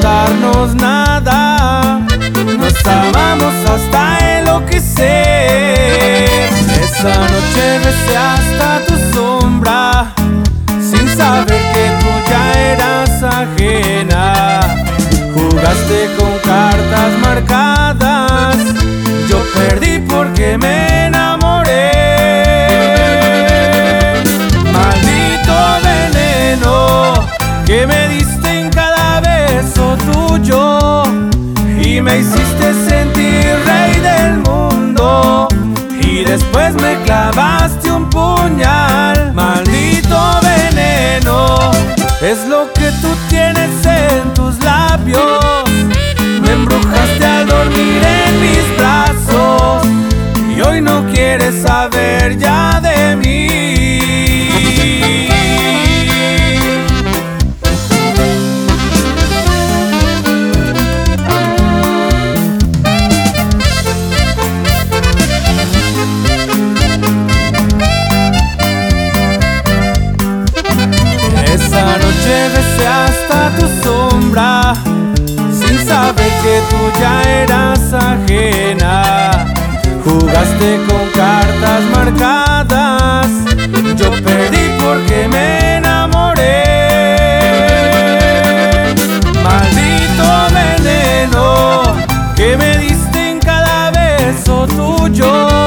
darnos nada. Nos amamos hasta enloquecer. Esa noche besé hasta tu puñal. Maldito veneno, es lo que tú tienes en tus labios. hasta tu sombra, sin saber que tú ya eras ajena. Jugaste con cartas marcadas, yo perdí porque me enamoré. Maldito veneno que me diste en cada beso tuyo.